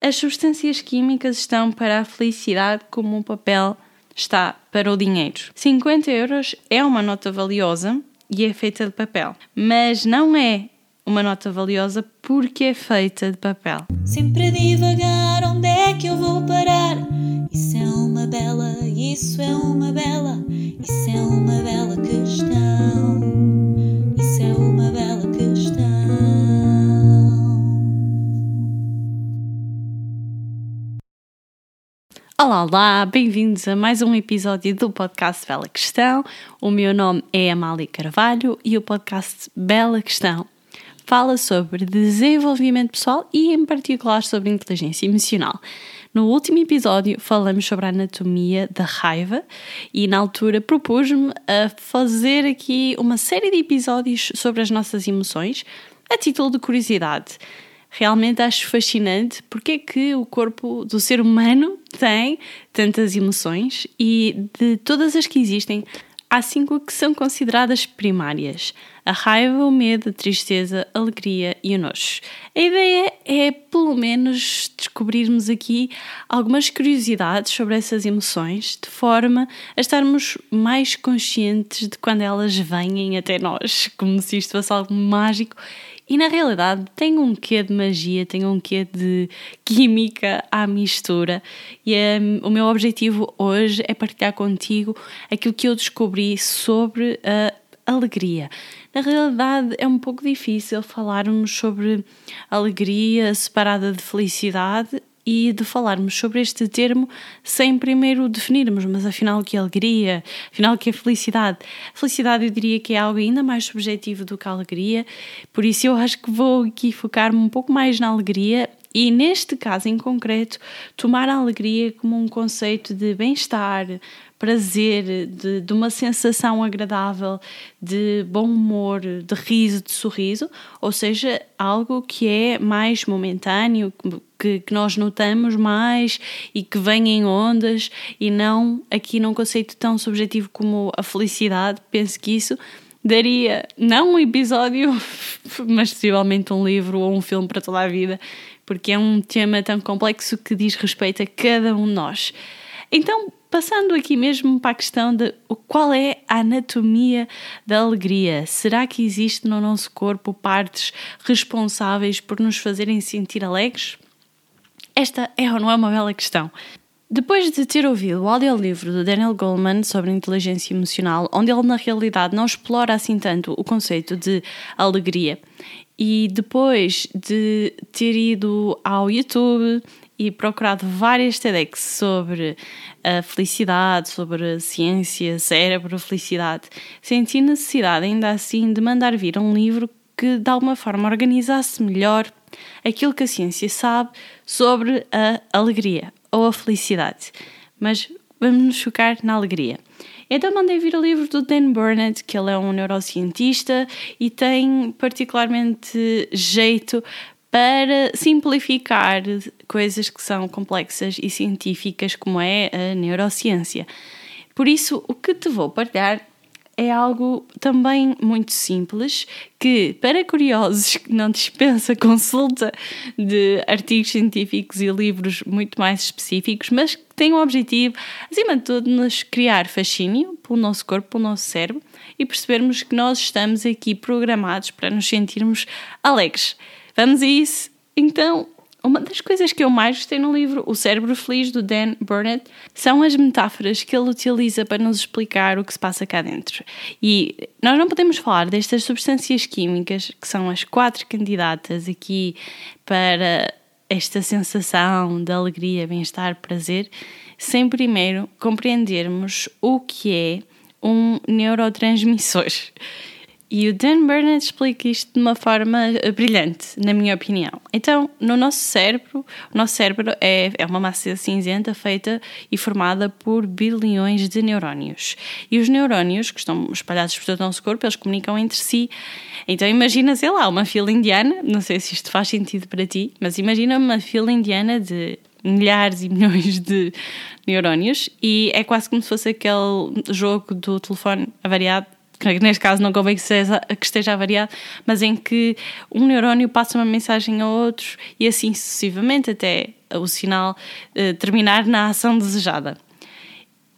As substâncias químicas estão para a felicidade como o papel está para o dinheiro. 50 euros é uma nota valiosa e é feita de papel, mas não é uma nota valiosa porque é feita de papel. Sempre a divagar, onde é que eu vou parar? Isso é uma bela, isso é uma bela, Olá, olá, bem-vindos a mais um episódio do podcast Bela Questão. O meu nome é Amália Carvalho e o podcast Bela Questão fala sobre desenvolvimento pessoal e, em particular, sobre inteligência emocional. No último episódio falamos sobre a anatomia da raiva e na altura propus-me a fazer aqui uma série de episódios sobre as nossas emoções, a título de curiosidade. Realmente acho fascinante porque é que o corpo do ser humano tem tantas emoções e de todas as que existem, há cinco que são consideradas primárias: a raiva, o medo, a tristeza, a alegria e o nojo. A ideia é, pelo menos, descobrirmos aqui algumas curiosidades sobre essas emoções, de forma a estarmos mais conscientes de quando elas vêm até nós, como se isto fosse algo mágico e na realidade tem um quê de magia, tem um quê de química à mistura. E um, o meu objetivo hoje é partilhar contigo aquilo que eu descobri sobre a alegria. Na realidade, é um pouco difícil falarmos sobre alegria separada de felicidade e de falarmos sobre este termo sem primeiro definirmos, mas afinal que alegria, afinal que é felicidade. Felicidade eu diria que é algo ainda mais subjetivo do que a alegria, por isso eu acho que vou aqui focar-me um pouco mais na alegria e neste caso em concreto tomar a alegria como um conceito de bem-estar, prazer, de, de, uma sensação agradável, de bom humor, de riso, de sorriso, ou seja, algo que é mais momentâneo, que, que nós notamos mais e que vem em ondas e não aqui num conceito tão subjetivo como a felicidade. Penso que isso daria não um episódio, mas possivelmente um livro ou um filme para toda a vida, porque é um tema tão complexo que diz respeito a cada um de nós. Então, passando aqui mesmo para a questão de qual é a anatomia da alegria. Será que existe no nosso corpo partes responsáveis por nos fazerem sentir alegres? Esta é ou não é uma bela questão. Depois de ter ouvido o audiolivro do Daniel Goleman sobre inteligência emocional, onde ele na realidade não explora assim tanto o conceito de alegria, e depois de ter ido ao YouTube e procurado várias TEDx sobre a felicidade, sobre a ciência, cérebro, felicidade, senti necessidade ainda assim de mandar vir um livro que de alguma forma organizasse melhor aquilo que a ciência sabe sobre a alegria ou a felicidade. Mas vamos nos focar na alegria. Então mandei vir o livro do Dan Burnett, que ele é um neurocientista e tem particularmente jeito para simplificar coisas que são complexas e científicas, como é a neurociência. Por isso, o que te vou partilhar é algo também muito simples que, para curiosos que não dispensa consulta de artigos científicos e livros muito mais específicos, mas que tem o objetivo, acima de tudo, nos criar fascínio pelo nosso corpo, pelo nosso cérebro e percebermos que nós estamos aqui programados para nos sentirmos alegres. Vamos a isso? Então, uma das coisas que eu mais gostei no livro, O Cérebro Feliz, do Dan Burnett, são as metáforas que ele utiliza para nos explicar o que se passa cá dentro. E nós não podemos falar destas substâncias químicas, que são as quatro candidatas aqui para esta sensação de alegria, bem-estar, prazer, sem primeiro compreendermos o que é um neurotransmissor. E o Dan Burnett explica isto de uma forma eh, brilhante, na minha opinião. Então, no nosso cérebro, o nosso cérebro é, é uma massa cinzenta feita e formada por bilhões de neurónios. E os neurónios, que estão espalhados por todo o nosso corpo, eles comunicam entre si. Então, imagina, sei lá, uma fila indiana, não sei se isto faz sentido para ti, mas imagina uma fila indiana de milhares e milhões de neurónios e é quase como se fosse aquele jogo do telefone avariado que neste caso não convém que, seja, que esteja variado, mas em que um neurónio passa uma mensagem a outro e assim sucessivamente até o sinal eh, terminar na ação desejada.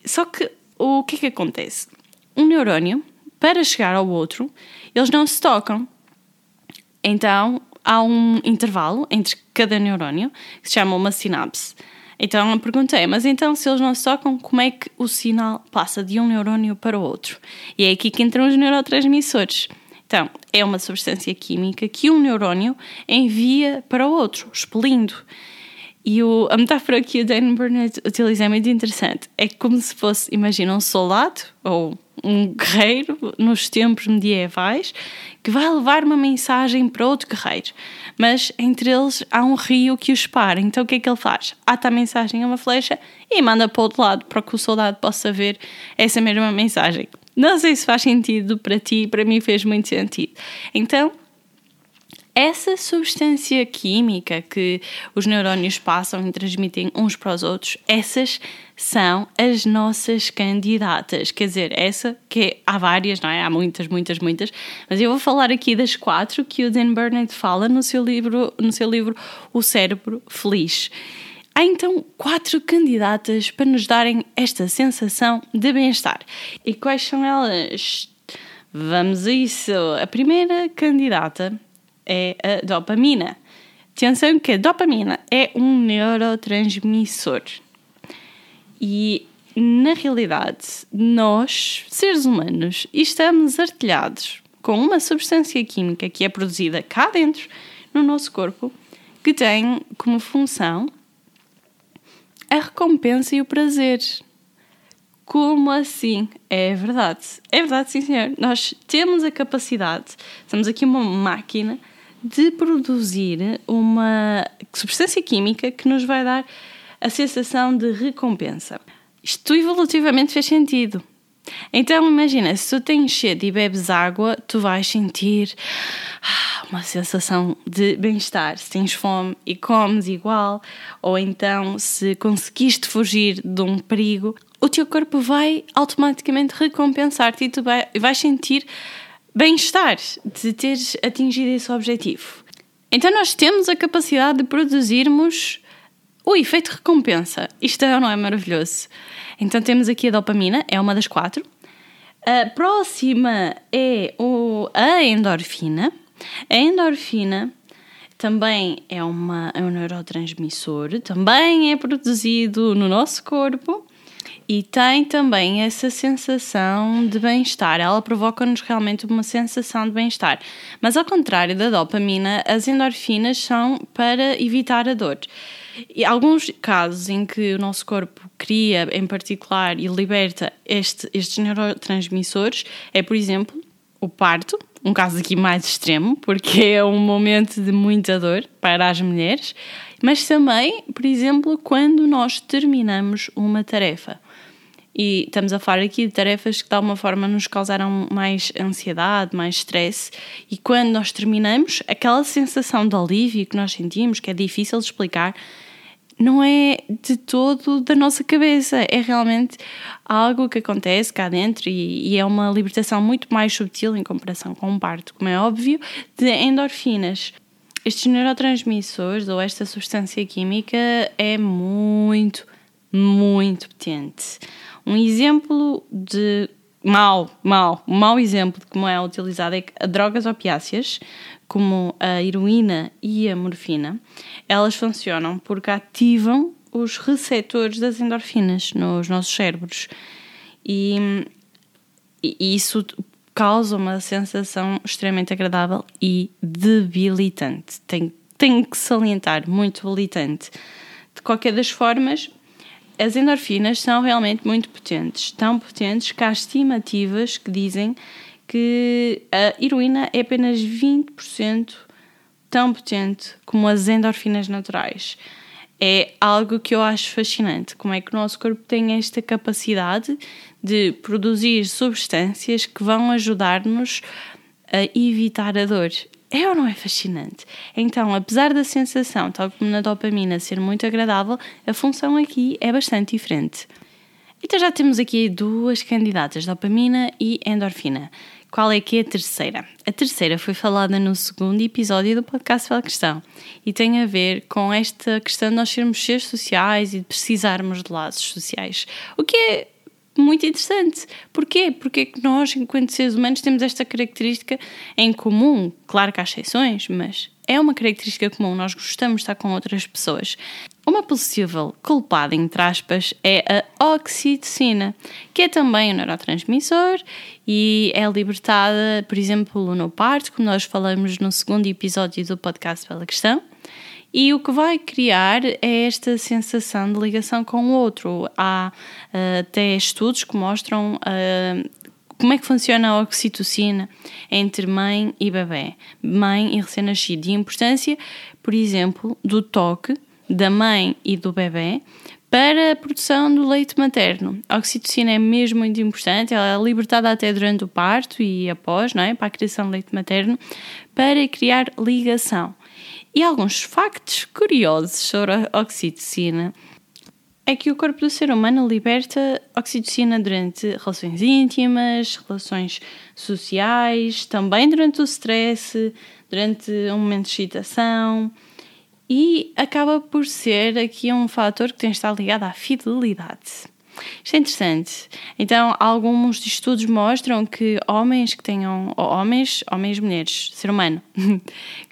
Só que o que é que acontece? Um neurónio, para chegar ao outro, eles não se tocam. Então há um intervalo entre cada neurónio que se chama uma sinapse. Então a pergunta é: mas então se eles não se tocam, como é que o sinal passa de um neurónio para o outro? E é aqui que entram os neurotransmissores. Então, é uma substância química que um neurónio envia para o outro, expelindo. E o, a metáfora que o Dan Burnett utiliza é muito interessante. É como se fosse, imagina, um soldado ou um guerreiro nos tempos medievais que vai levar uma mensagem para outro guerreiro. Mas entre eles há um rio que os para. Então o que é que ele faz? Ata a mensagem a uma flecha e manda para o outro lado para que o soldado possa ver essa mesma mensagem. Não sei se faz sentido para ti, para mim fez muito sentido. Então, essa substância química que os neurónios passam e transmitem uns para os outros, essas são as nossas candidatas. Quer dizer, essa que há várias, não é? Há muitas, muitas, muitas, mas eu vou falar aqui das quatro que o Dan Burnett fala no seu livro, no seu livro O Cérebro Feliz. Há então quatro candidatas para nos darem esta sensação de bem-estar. E quais são elas? Vamos a isso. A primeira candidata é a dopamina. Atenção que a dopamina é um neurotransmissor. E na realidade, nós, seres humanos, estamos artilhados com uma substância química que é produzida cá dentro no nosso corpo que tem como função a recompensa e o prazer. Como assim? É verdade. É verdade, sim, senhor. Nós temos a capacidade, temos aqui uma máquina de produzir uma substância química que nos vai dar a sensação de recompensa. Isto evolutivamente fez sentido. Então imagina, se tu tens sede e bebes água, tu vais sentir ah, uma sensação de bem-estar. Se tens fome e comes igual, ou então se conseguiste fugir de um perigo, o teu corpo vai automaticamente recompensar-te e tu vais sentir bem-estar de teres atingido esse objetivo. Então nós temos a capacidade de produzirmos o efeito recompensa. Isto é, não é maravilhoso? Então temos aqui a dopamina, é uma das quatro. A próxima é o, a endorfina. A endorfina também é, uma, é um neurotransmissor, também é produzido no nosso corpo e tem também essa sensação de bem-estar. Ela provoca-nos realmente uma sensação de bem-estar. Mas ao contrário da dopamina, as endorfinas são para evitar a dor. E alguns casos em que o nosso corpo cria, em particular, e liberta este, estes neurotransmissores é, por exemplo, o parto, um caso aqui mais extremo, porque é um momento de muita dor para as mulheres, mas também, por exemplo, quando nós terminamos uma tarefa. E estamos a falar aqui de tarefas que de alguma forma nos causaram mais ansiedade, mais stress, e quando nós terminamos, aquela sensação de alívio que nós sentimos, que é difícil de explicar, não é de todo da nossa cabeça, é realmente algo que acontece cá dentro e, e, é uma libertação muito mais subtil em comparação com um parto, como é óbvio, de endorfinas. Estes neurotransmissores ou esta substância química é muito, muito potente. Um exemplo de mau, mau, mau exemplo de como é utilizada é que drogas opiáceas, como a heroína e a morfina, elas funcionam porque ativam os receptores das endorfinas nos nossos cérebros. E, e isso causa uma sensação extremamente agradável e debilitante. Tem, tem que salientar, muito debilitante. De qualquer das formas, as endorfinas são realmente muito potentes. Tão potentes que há estimativas que dizem que a heroína é apenas 20% tão potente como as endorfinas naturais. É algo que eu acho fascinante, como é que o nosso corpo tem esta capacidade de produzir substâncias que vão ajudar-nos a evitar a dor. É ou não é fascinante? Então, apesar da sensação, tal como na dopamina, ser muito agradável, a função aqui é bastante diferente. Então já temos aqui duas candidatas, dopamina e endorfina. Qual é que é a terceira? A terceira foi falada no segundo episódio do podcast Fala Questão e tem a ver com esta questão de nós sermos seres sociais e de precisarmos de laços sociais. O que é muito interessante. Porquê? Porque é que nós, enquanto seres humanos, temos esta característica em comum. Claro que há exceções, mas é uma característica comum. Nós gostamos de estar com outras pessoas. Uma possível culpada, entre aspas, é a oxitocina, que é também um neurotransmissor e é libertada, por exemplo, no parto, como nós falamos no segundo episódio do podcast pela questão. E o que vai criar é esta sensação de ligação com o outro. Há uh, até estudos que mostram uh, como é que funciona a oxitocina entre mãe e bebê, mãe e recém-nascido, e a importância, por exemplo, do toque da mãe e do bebê para a produção do leite materno. A oxitocina é mesmo muito importante, ela é libertada até durante o parto e após, não é? Para a criação de leite materno, para criar ligação. E alguns factos curiosos sobre a oxitocina é que o corpo do ser humano liberta oxitocina durante relações íntimas, relações sociais, também durante o stress, durante um momento de excitação e acaba por ser aqui um fator que tem de estar ligado à fidelidade. Isto é interessante. Então, alguns estudos mostram que homens que tenham, ou homens, homens e mulheres, ser humano,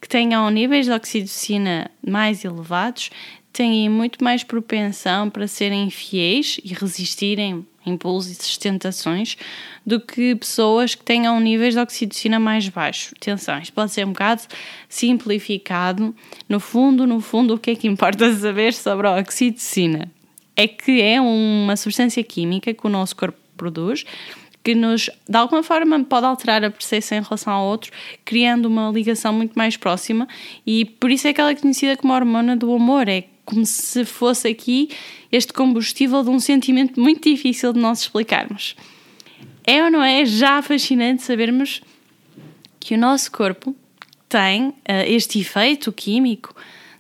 que tenham níveis de oxitocina mais elevados, têm muito mais propensão para serem fiéis e resistirem impulsos e tentações do que pessoas que tenham níveis de oxitocina mais baixos. Atenção, isto pode ser um bocado simplificado. No fundo, no fundo, o que é que importa saber sobre a oxitocina? É que é uma substância química que o nosso corpo produz que nos, de alguma forma, pode alterar a percepção em relação ao outro, criando uma ligação muito mais próxima, e por isso é que ela é conhecida como a hormona do amor. É como se fosse aqui este combustível de um sentimento muito difícil de nós explicarmos. É ou não é já fascinante sabermos que o nosso corpo tem uh, este efeito químico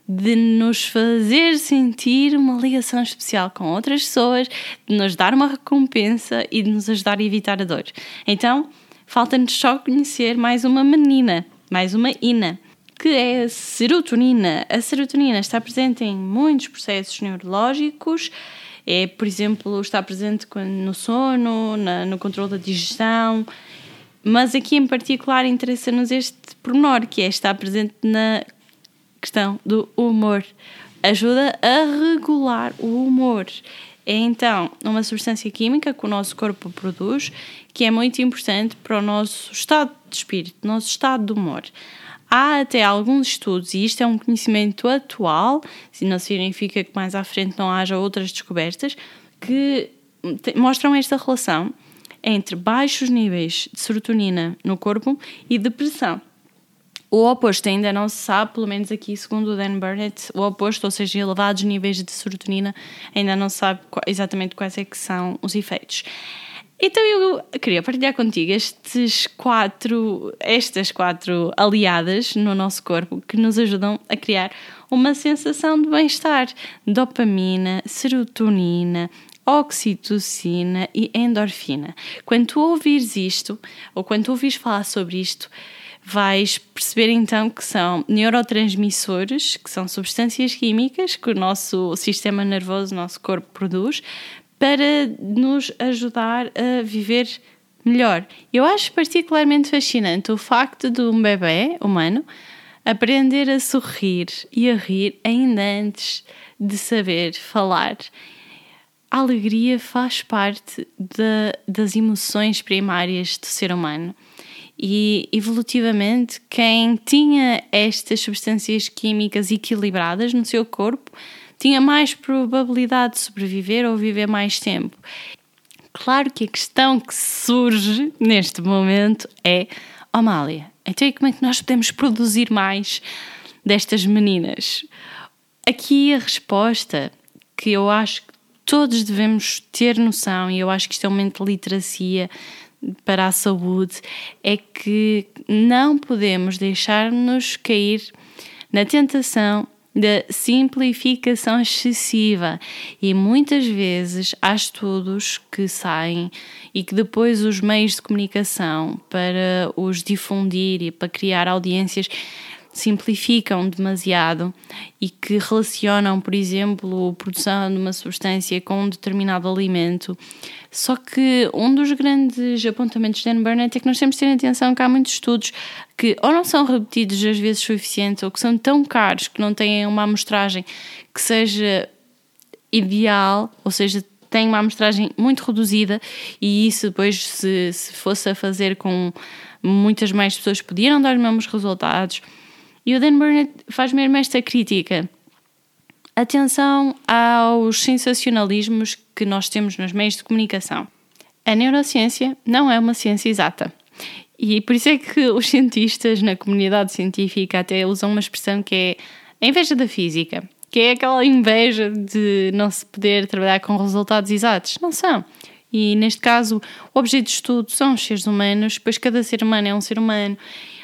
de nos fazer sentir uma ligação especial com outras pessoas, de nos dar uma recompensa e de nos ajudar a evitar a dor. Então, falta-nos só conhecer mais uma menina, mais uma ina, que é a serotonina. A serotonina está presente em muitos processos neurológicos. É, por exemplo, está presente no sono, na, no controle da digestão, mas aqui em particular interessa-nos este pormenor, que é estar presente na questão do humor. Ajuda a regular o humor. É então uma substância química que o nosso corpo produz que é muito importante para o nosso estado de espírito, nosso estado de humor. Há até alguns estudos, e isto é um conhecimento atual, se não significa que mais à frente não haja outras descobertas, que mostram esta relação entre baixos níveis de serotonina no corpo e depressão. O oposto ainda não se sabe, pelo menos aqui, segundo o Dan Burnett, o oposto, ou seja, elevados níveis de serotonina, ainda não se sabe exatamente quais é que são os efeitos. Então eu queria partilhar contigo estes quatro, estas quatro aliadas no nosso corpo que nos ajudam a criar uma sensação de bem-estar. Dopamina, serotonina, oxitocina e endorfina. Quando tu ouvires isto, ou quando tu ouvires falar sobre isto, vais perceber então que são neurotransmissores, que são substâncias químicas que o nosso sistema nervoso, o nosso corpo produz para nos ajudar a viver melhor. Eu acho particularmente fascinante o facto de um bebê humano aprender a sorrir e a rir ainda antes de saber falar. A alegria faz parte de, das emoções primárias do ser humano. E evolutivamente, quem tinha estas substâncias químicas equilibradas no seu corpo tinha mais probabilidade de sobreviver ou viver mais tempo. Claro que a questão que surge neste momento é: Amália, então e como é que nós podemos produzir mais destas meninas? Aqui a resposta que eu acho que todos devemos ter noção, e eu acho que isto é um de literacia para a saúde é que não podemos deixar-nos cair na tentação da simplificação excessiva. E muitas vezes há estudos que saem e que depois os meios de comunicação para os difundir e para criar audiências simplificam demasiado e que relacionam, por exemplo, a produção de uma substância com um determinado alimento. Só que um dos grandes apontamentos de Dan Burnett é que nós temos de ter atenção que há muitos estudos que ou não são repetidos às vezes suficientes ou que são tão caros que não têm uma amostragem que seja ideal, ou seja, tem uma amostragem muito reduzida e isso depois se, se fosse a fazer com muitas mais pessoas podiam dar os mesmos resultados e o Dan Burnett faz mesmo esta crítica. Atenção aos sensacionalismos que nós temos nos meios de comunicação. A neurociência não é uma ciência exata. E por isso é que os cientistas na comunidade científica até usam uma expressão que é a inveja da física, que é aquela inveja de não se poder trabalhar com resultados exatos. Não são. E neste caso, o objeto de estudo são os seres humanos, pois cada ser humano é um ser humano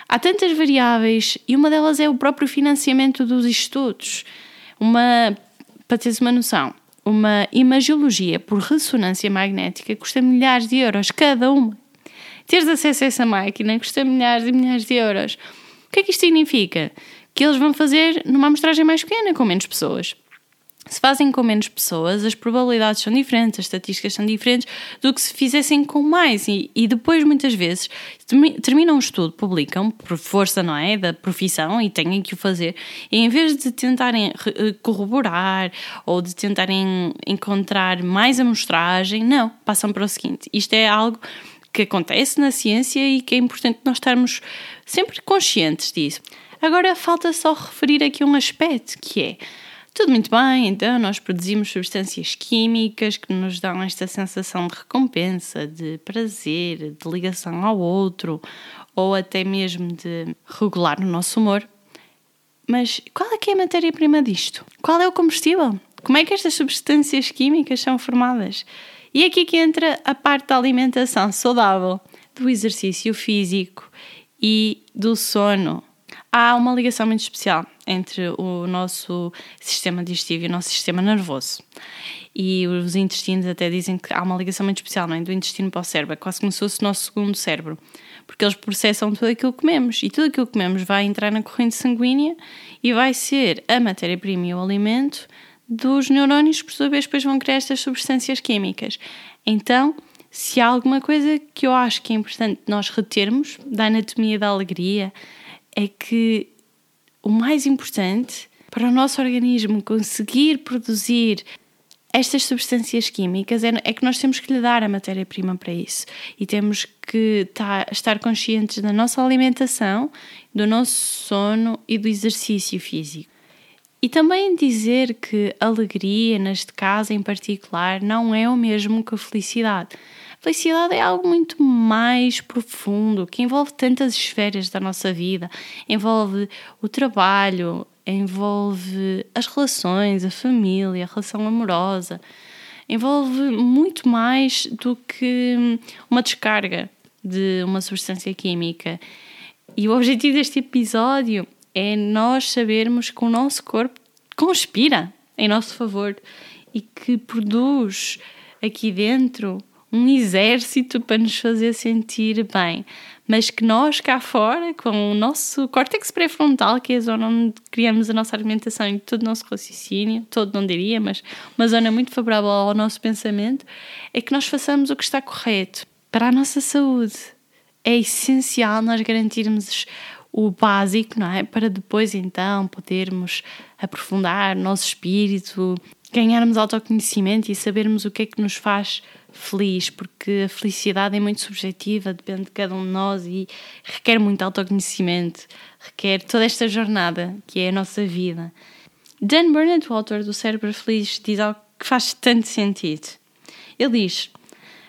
Há tantas variáveis e uma delas é o próprio financiamento dos estudos. Uma, para teres uma noção, uma imagiologia por ressonância magnética custa milhares de euros cada uma. Teres acesso a essa máquina custa milhares e milhares de euros. O que é que isto significa? Que eles vão fazer numa amostragem mais pequena, com menos pessoas se fazem com menos pessoas, as probabilidades são diferentes, as estatísticas são diferentes do que se fizessem com mais. E, e depois, muitas vezes, terminam um estudo, publicam, por força, não é? Da profissão e têm que o fazer. E em vez de tentarem eh, corroborar ou de tentarem encontrar mais amostragem, não, passam para o seguinte: isto é algo que acontece na ciência e que é importante nós estarmos sempre conscientes disso. Agora, falta só referir aqui um aspecto que é tudo muito bem, então nós produzimos substâncias químicas que nos dão esta sensação de recompensa, de prazer, de ligação ao outro ou até mesmo de regular o nosso humor. Mas qual é que é a matéria-prima disto? Qual é o combustível? Como é que estas substâncias químicas são formadas? E aqui que entra a parte da alimentação saudável, do exercício físico e do sono. Há uma ligação muito especial entre o nosso sistema digestivo e o nosso sistema nervoso. E os intestinos até dizem que há uma ligação muito especial, não é? Do intestino para o cérebro, é quase como se fosse o nosso segundo cérebro, porque eles processam tudo aquilo que comemos e tudo aquilo que comemos vai entrar na corrente sanguínea e vai ser a matéria-prima e o alimento dos neurónios que, por sua vez, depois vão criar estas substâncias químicas. Então, se há alguma coisa que eu acho que é importante nós retermos da anatomia da alegria, é que o mais importante para o nosso organismo conseguir produzir estas substâncias químicas é, é que nós temos que lhe dar a matéria-prima para isso e temos que tá, estar conscientes da nossa alimentação, do nosso sono e do exercício físico. E também dizer que alegria, neste caso em particular, não é o mesmo que felicidade. Felicidade é algo muito mais profundo, que envolve tantas esferas da nossa vida. Envolve o trabalho, envolve as relações, a família, a relação amorosa. Envolve muito mais do que uma descarga de uma substância química. E o objetivo deste episódio é nós sabermos que o nosso corpo conspira em nosso favor e que produz aqui dentro um exército para nos fazer sentir bem, mas que nós cá fora, com o nosso córtex pré-frontal, que é a zona onde criamos a nossa alimentação e todo o nosso raciocínio, todo não diria, mas uma zona muito favorável ao nosso pensamento, é que nós façamos o que está correto para a nossa saúde. É essencial nós garantirmos o básico, não é? Para depois então podermos aprofundar o nosso espírito, ganharmos autoconhecimento e sabermos o que é que nos faz feliz, porque a felicidade é muito subjetiva, depende de cada um de nós e requer muito autoconhecimento, requer toda esta jornada que é a nossa vida. Dan Burnett, o autor do Cérebro Feliz, diz algo que faz tanto sentido. Ele diz: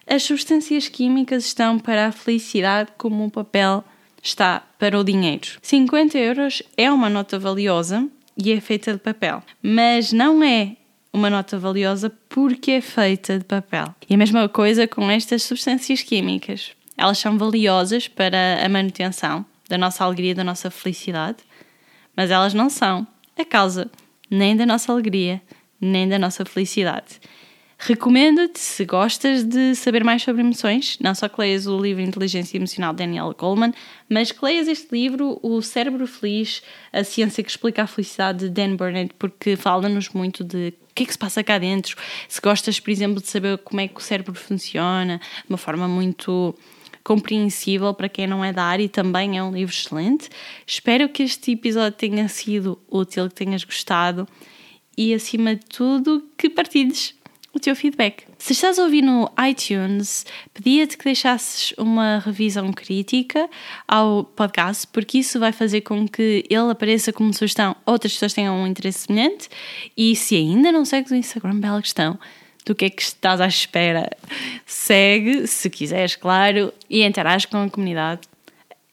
As substâncias químicas estão para a felicidade como o papel está para o dinheiro. 50 euros é uma nota valiosa e é feita de papel, mas não é uma nota valiosa porque é feita de papel. E a mesma coisa com estas substâncias químicas. Elas são valiosas para a manutenção da nossa alegria, da nossa felicidade, mas elas não são a causa nem da nossa alegria, nem da nossa felicidade. Recomendo-te, se gostas de saber mais sobre emoções, não só que leias o livro Inteligência Emocional de Daniel Goleman, mas que leias este livro, O Cérebro Feliz, A Ciência que Explica a Felicidade, de Dan Burnett, porque fala-nos muito de que é que se passa cá dentro. Se gostas, por exemplo, de saber como é que o cérebro funciona, de uma forma muito compreensível para quem não é da área e também é um livro excelente. Espero que este episódio tenha sido útil, que tenhas gostado e, acima de tudo, que partilhes o teu feedback. Se estás a ouvir no iTunes, pedia-te que deixasses uma revisão crítica ao podcast, porque isso vai fazer com que ele apareça como sugestão, outras pessoas tenham um interesse semelhante. E se ainda não segues o Instagram, bela questão, do que é que estás à espera? Segue, se quiseres, claro, e interage com a comunidade.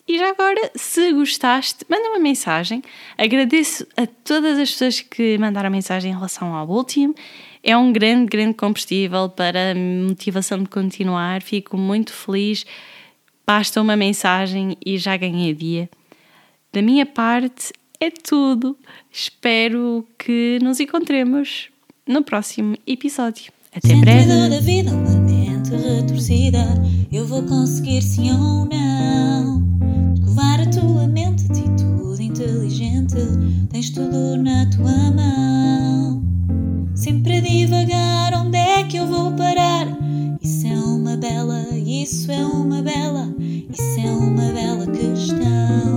E já agora, se gostaste, manda uma mensagem. Agradeço a todas as pessoas que mandaram mensagem em relação ao último é um grande, grande combustível para a motivação de continuar. Fico muito feliz. Basta uma mensagem e já ganhei dia. Da minha parte é tudo. Espero que nos encontremos no próximo episódio. Até breve. da vida, é mente retorcida, eu vou conseguir sim ou não. Escovar a tua mente, atitude inteligente, tens tudo na tua mão sempre a divagar. Onde é que eu vou parar? Isso é uma bela, isso é uma bela, isso é uma bela questão.